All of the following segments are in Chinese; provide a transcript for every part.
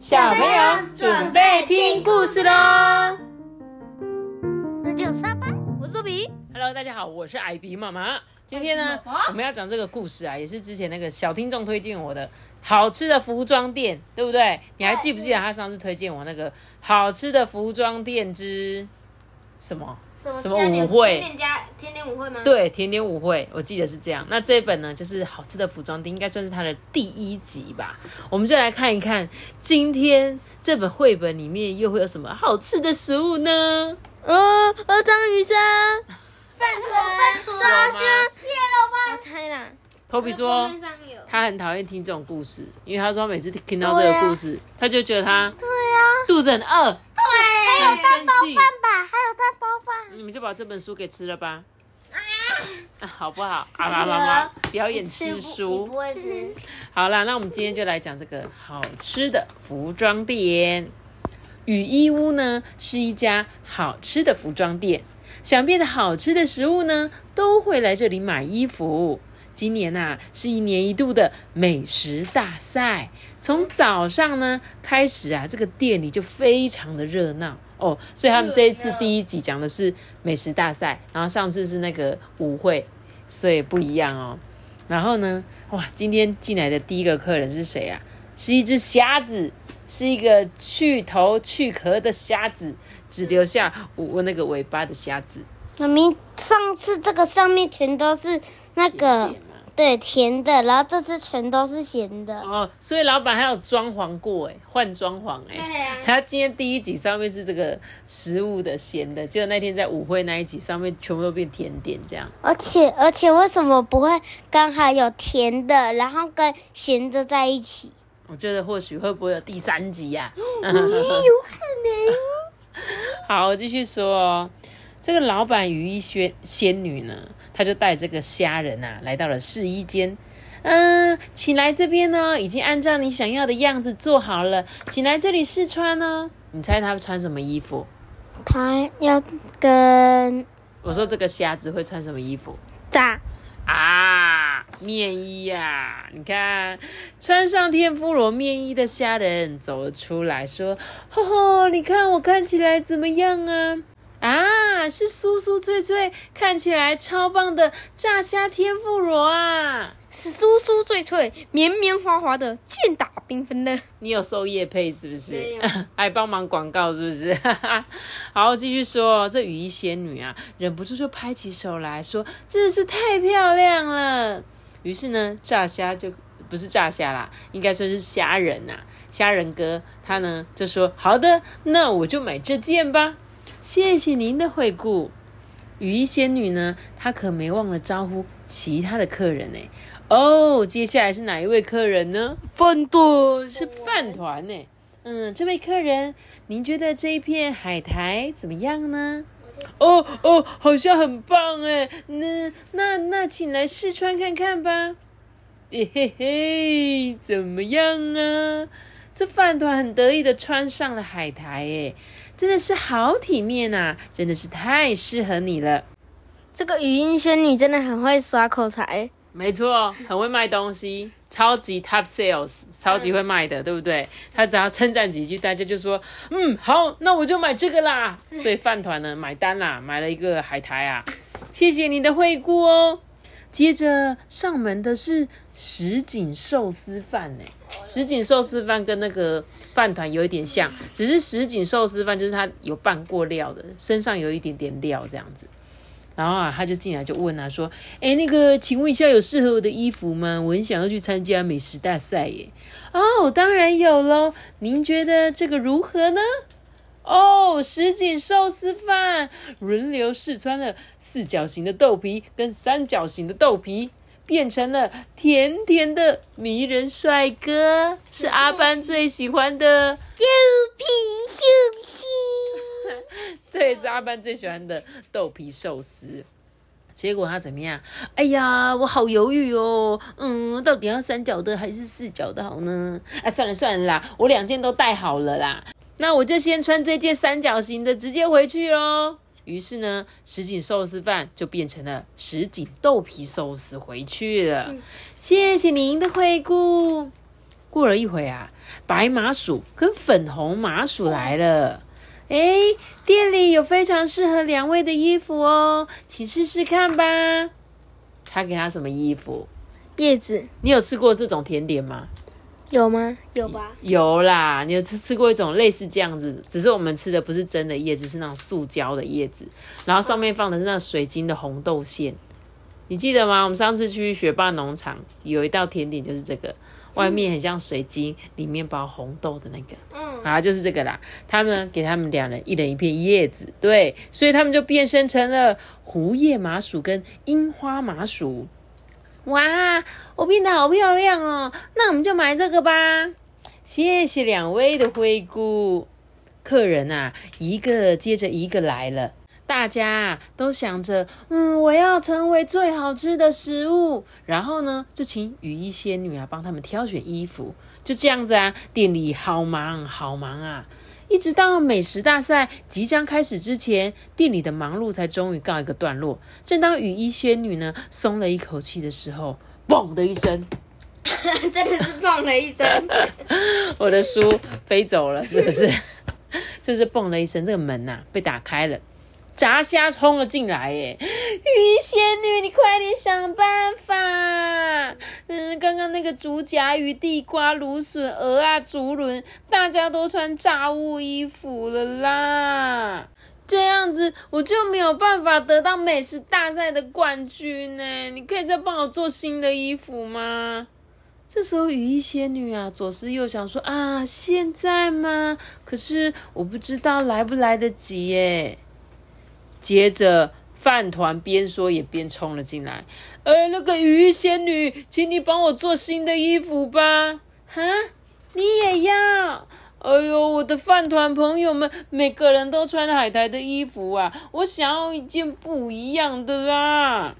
小朋友准备听故事喽。那就沙巴。我是周比，Hello，大家好，我是艾比妈妈。今天呢，我们要讲这个故事啊，也是之前那个小听众推荐我的好吃的服装店，对不对？你还记不记得他上次推荐我那个好吃的服装店之什么？什什么舞会甜点家甜点舞会吗？，对，甜点舞会，我记得是这样。那这一本呢，就是好吃的服装店，应该算是它的第一集吧。我们就来看一看，今天这本绘本里面又会有什么好吃的食物呢？哦，呃，章鱼烧，饭团，有吗蟹肉吧。我猜啦。托比说。他很讨厌听这种故事，因为他说每次听到这个故事，他就觉得他对呀。肚子很饿，对，很生气。吧，还有蛋包饭。你们就把这本书给吃了吧，啊、好不好？啊妈妈妈表演吃书。会吃。好啦，那我们今天就来讲这个好吃的服装店。雨衣屋呢是一家好吃的服装店，想变得好吃的食物呢，都会来这里买衣服。今年呐、是一年一度的美食大赛，从早上呢开始啊，这个店里就非常的热闹哦。所以他们这一次第一集讲的是美食大赛，然后上次是那个舞会，所以不一样哦。然后呢，哇，今天进来的第一个客人是谁啊？是一只虾子，是一个去头去壳的虾子，只留下我那个尾巴的虾子。妈咪，上次这个上面全都是那个对甜的，然后这次全都是咸的。哦，所以老板还有装潢过哎，换装潢哎。对啊。他今天第一集上面是这个食物的咸的，结果那天在舞会那一集上面全部都变甜点这样。而且而且为什么不会刚好有甜的，然后跟咸的在一起？我觉得或许会不会有第三集呀、有可能。好，我继续说哦。这个老板与一仙仙女呢，她就带这个虾人啊，来到了试衣间。嗯，请来这边呢，已经按照你想要的样子做好了，请来这里试穿呢。你猜他穿什么衣服？他要跟我说这个虾子会穿什么衣服炸啊？面衣呀、你看，穿上天妇罗面衣的虾人走了出来，说：“吼吼，你看我看起来怎么样啊？”啊，是酥酥脆脆，看起来超棒的炸虾天妇罗啊！是酥酥脆脆、绵绵滑滑的，健打缤纷的。你有收叶配是不是没有？还帮忙广告是不是？好，继续说，这雨衣仙女啊，忍不住就拍起手来说：“真的是太漂亮了。”于是呢，炸虾就不是炸虾啦，应该说是虾仁呐、虾仁哥他呢就说：“好的，那我就买这件吧。”谢谢您的惠顾。雨衣仙女呢，她可没忘了招呼其他的客人呢。哦，接下来是哪一位客人呢？饭团是饭团呢。嗯，这位客人，您觉得这一片海苔怎么样呢？哦哦，好像很棒哎。那那那，请来试穿看看吧。嘿嘿嘿，怎么样啊？这饭团很得意的穿上了海苔，哎，真的是好体面呐、真的是太适合你了。这个语音仙女真的很会耍口才。没错，很会卖东西，超级 top sales，超级会卖的，对不对？她只要称赞几句，大家就说，嗯，好，那我就买这个啦。所以饭团呢，买单啦，买了一个海苔啊，谢谢你的惠顾哦。接着上门的是什锦寿司饭呢，什锦寿司饭跟那个饭团有一点像，只是什锦寿司饭就是它有拌过料的，身上有一点点料这样子。然后啊，他就进来就问他说：“哎，那个，请问一下，有适合我的衣服吗？我很想要去参加美食大赛耶。”哦，当然有喽。您觉得这个如何呢？哦，什锦寿司饭轮流试穿了四角形的豆皮跟三角形的豆皮，变成了甜甜的迷人帅哥，是阿班最喜欢的。豆皮寿司。对，是阿班最喜欢的豆皮寿司。结果他怎么样？哎呀，我好犹豫哦，嗯，到底要三角的还是四角的好呢？啊，算了算了啦，我两件都带好了啦，那我就先穿这件三角形的，直接回去喽。于是呢，什锦寿司饭就变成了什锦豆皮寿司回去了。谢谢您的惠顾。过了一会啊，白麻薯跟粉红麻薯来了。哎，店里有非常适合两位的衣服哦，请试试看吧。他给他什么衣服？叶子你有吃过这种甜点吗？有吗？有吧？有啦，你有吃吃过一种类似这样子，只是我们吃的不是真的叶子，是那种塑胶的叶子，然后上面放的是那水晶的红豆馅，你记得吗？我们上次去学霸农场有一道甜点就是这个，外面很像水晶，里面包红豆的那个，嗯，啊，就是这个啦。他们给他们两人一人一片叶子，对，所以他们就变身成了胡叶麻薯跟樱花麻薯。哇，我变得好漂亮哦！那我们就买这个吧。谢谢两位的惠顾。客人啊，一个接着一个来了，大家都想着，嗯，我要成为最好吃的食物。然后呢，就请雨衣仙女啊帮他们挑选衣服。就这样子啊，店里好忙好忙啊！一直到美食大赛即将开始之前，店里的忙碌才终于告一个段落。正当雨衣仙女呢松了一口气的时候，嘣的一声，真的是砰了一声。我的书飞走了，是不是？就是嘣了一声，这个门呐、被打开了，炸虾冲了进来，耶！雨衣仙女，你快点想办法！嗯，刚刚那个竹夹鱼、地瓜、芦笋、鹅啊、竹轮，大家都穿炸物衣服了啦。这样子我就没有办法得到美食大赛的冠军呢。你可以再帮我做新的衣服吗？这时候雨衣仙女啊，左思右想说啊，现在吗？可是我不知道来不来得及耶。接着饭团边说也边冲了进来，呃，那个雨衣仙女，请你帮我做新的衣服吧。哈，你也要？哎呦，我的饭团朋友们，每个人都穿海苔的衣服啊，我想要一件不一样的啦。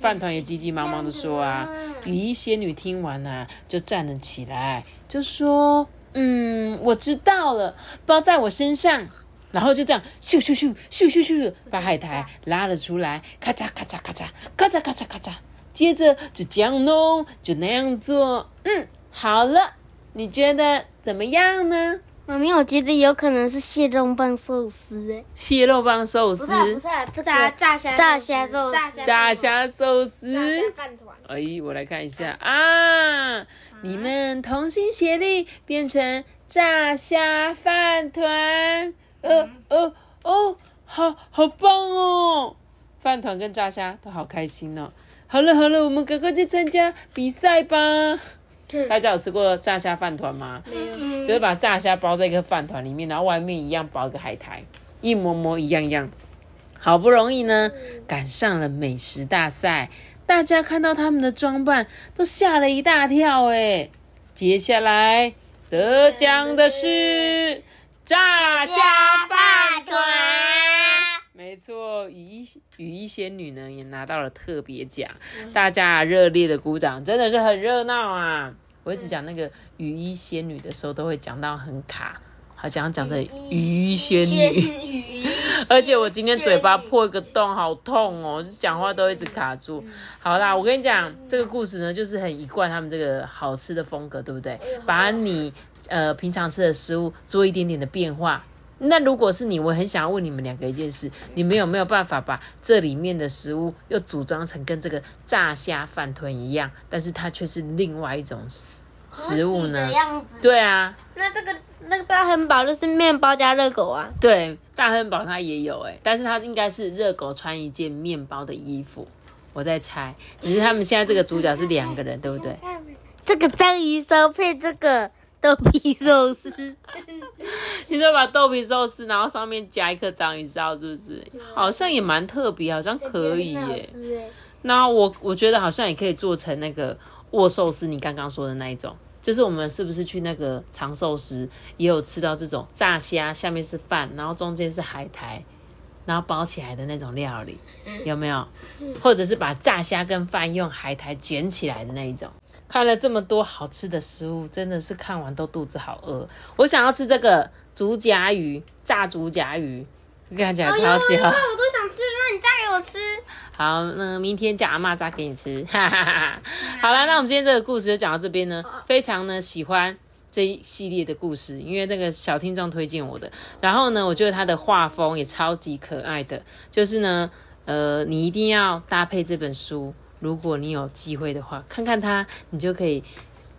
饭团也急急忙忙的说啊，雨衣仙女听完啊，就站了起来，就说：“嗯，我知道了，包在我身上。”然后就这样咻咻咻咻咻咻，把海苔拉了出来，咔嚓咔嚓咔嚓咔嚓咔嚓咔嚓，接着就这样弄，就那样做。嗯，好了，你觉得怎么样呢？妈咪，我觉得有可能是蟹肉棒寿司，哎，蟹肉棒寿司不是、啊、不是、啊、这个炸炸虾炸虾寿司炸虾炸虾寿司。炸虾饭团。哎，我来看一下啊！你们同心协力变成炸虾饭团，呃呃哦，好好棒哦！饭团跟炸虾都好开心哦。好了好了，我们赶快去参加比赛吧！大家有吃过炸虾饭团吗？没有。就是把炸虾包在一个饭团里面，然后外面一样包一个海苔，一模模一样样。好不容易呢，赶上了美食大赛，大家看到他们的装扮，都吓了一大跳哎。接下来得奖的是炸虾饭团，没错，雨衣雨衣仙女呢也拿到了特别奖，大家热烈的鼓掌，真的是很热闹啊！我一直讲那个雨衣仙女的时候，都会讲到很卡，好像讲的雨衣仙女。而且我今天嘴巴破一个洞，好痛哦！讲话都一直卡住。好啦，我跟你讲，这个故事呢，就是很一贯他们这个好吃的风格，对不对？把你呃平常吃的食物做一点点的变化。那如果是你，我很想要问你们两个一件事：你们有没有办法把这里面的食物又组装成跟这个炸虾饭团一样，但是它却是另外一种食物呢？样子，对啊，那这个那个大汉堡就是面包加热狗啊。对，大汉堡它也有哎，但是它应该是热狗穿一件面包的衣服，我在猜。只是他们现在这个主角是两个人，对不对？这个章鱼烧配这个豆皮寿司，你说把豆皮寿司，然后上面加一颗章鱼烧，是不是？好像也蛮特别，好像可以耶。那我我觉得好像也可以做成那个握寿司，你刚刚说的那一种。就是我们是不是去那个长寿司也有吃到这种炸虾，下面是饭，然后中间是海苔，然后包起来的那种料理，有没有？或者是把炸虾跟饭用海苔卷起来的那一种。看了这么多好吃的食物，真的是看完都肚子好饿。我想要吃这个竹夹鱼，炸竹夹鱼，看起来超级好。我都想吃，那你炸给我吃。好，那明天叫阿妈炸给你吃。哈哈哈哈。好了，那我们今天这个故事就讲到这边呢，非常呢喜欢这一系列的故事，因为这个小听众推荐我的。然后呢，我觉得他的画风也超级可爱的，就是呢，呃，你一定要搭配这本书，如果你有机会的话，看看它，你就可以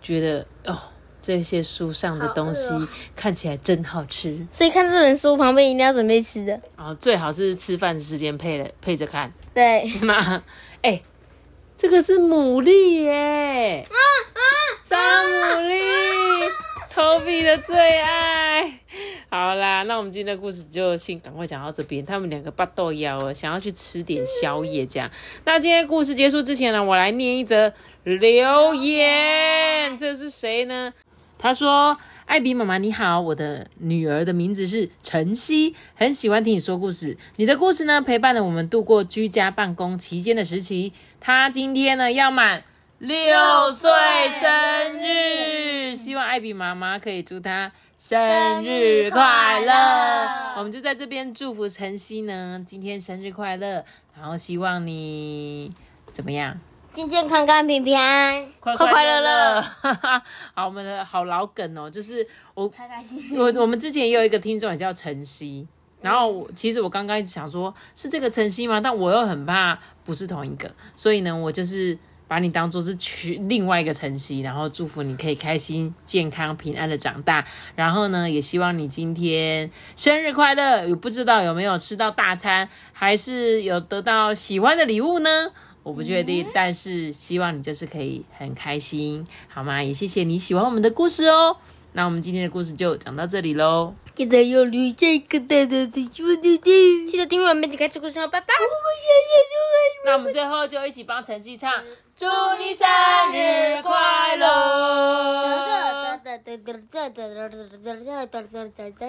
觉得哦。这些书上的东西看起来真好吃，所以看这本书旁边一定要准备吃的。哦，最好是吃饭时间配了配着看，对，是吗？哎，这个是牡蛎耶！啊啊，张牡蛎，头皮的最爱。好啦，那我们今天的故事就先赶快讲到这边。他们两个八豆腰了，想要去吃点宵夜，这样。那今天故事结束之前呢，我来念一则留言。这是谁呢？他说：“艾比妈妈你好，我的女儿的名字是晨曦，很喜欢听你说故事。你的故事呢，陪伴了我们度过居家办公期间的时期。她今天呢要满六岁生日，希望艾比妈妈可以祝她生日快乐。我们就在这边祝福晨曦呢，今天生日快乐，然后希望你怎么样？”健健康康、平平安安、快快乐乐。好，我们的好老梗哦，就是我开开心。我我们之前也有一个听众也叫晨曦，然后其实我刚刚一直想说，是这个晨曦吗？但我又很怕不是同一个，所以呢，我就是把你当做是去另外一个晨曦，然后祝福你可以开心、健康、平安的长大。然后呢，也希望你今天生日快乐，有不知道有没有吃到大餐，还是有得到喜欢的礼物呢？我不确定，但是希望你就是可以很开心，好吗？也谢谢你喜欢我们的故事哦。那我们今天的故事就讲到这里喽。记得要留下一个大大的小铃铛，记得订阅我们点开始故事哦，拜拜。那我们最后就一起帮晨曦唱，祝你生日快乐。